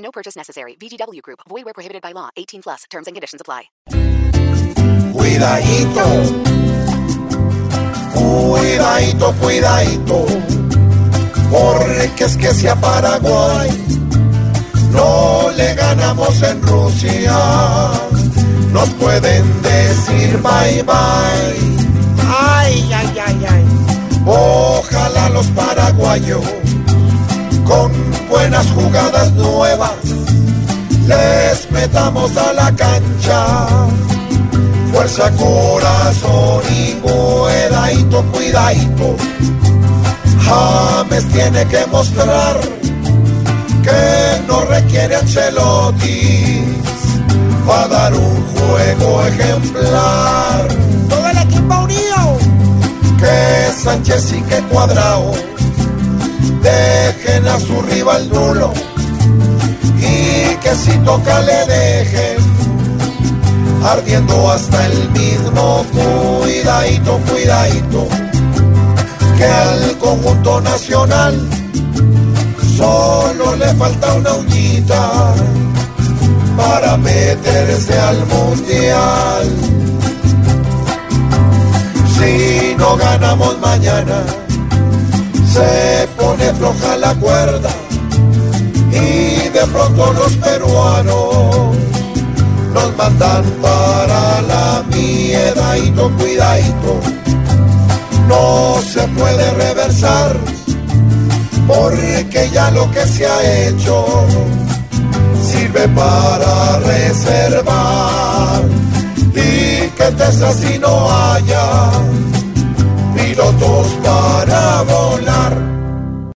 No purchase necessary. VGW Group. Void where prohibited by law. 18 plus. Terms and conditions apply. Cuidadito, cuidadito, cuidadito, porque es que si a Paraguay no le ganamos en Rusia, nos pueden decir bye bye. Ay, ay, ay, ay. Ojalá los paraguayos buenas jugadas nuevas les metamos a la cancha. Fuerza, corazón y cuidadito, cuidadito. James tiene que mostrar que no requiere Ancelotti para dar un juego ejemplar. Todo el equipo unido. Que Sánchez y que Cuadrado dejen a su rival nulo y que si toca le dejen ardiendo hasta el mismo cuidadito, cuidadito, que al conjunto nacional solo le falta una uñita para meterse al mundial. Si no ganamos mañana, se pone floja la cuerda y de pronto los peruanos nos mandan para la miedadito, cuidadito. No se puede reversar, porque ya lo que se ha hecho sirve para reservar. Y que así no haya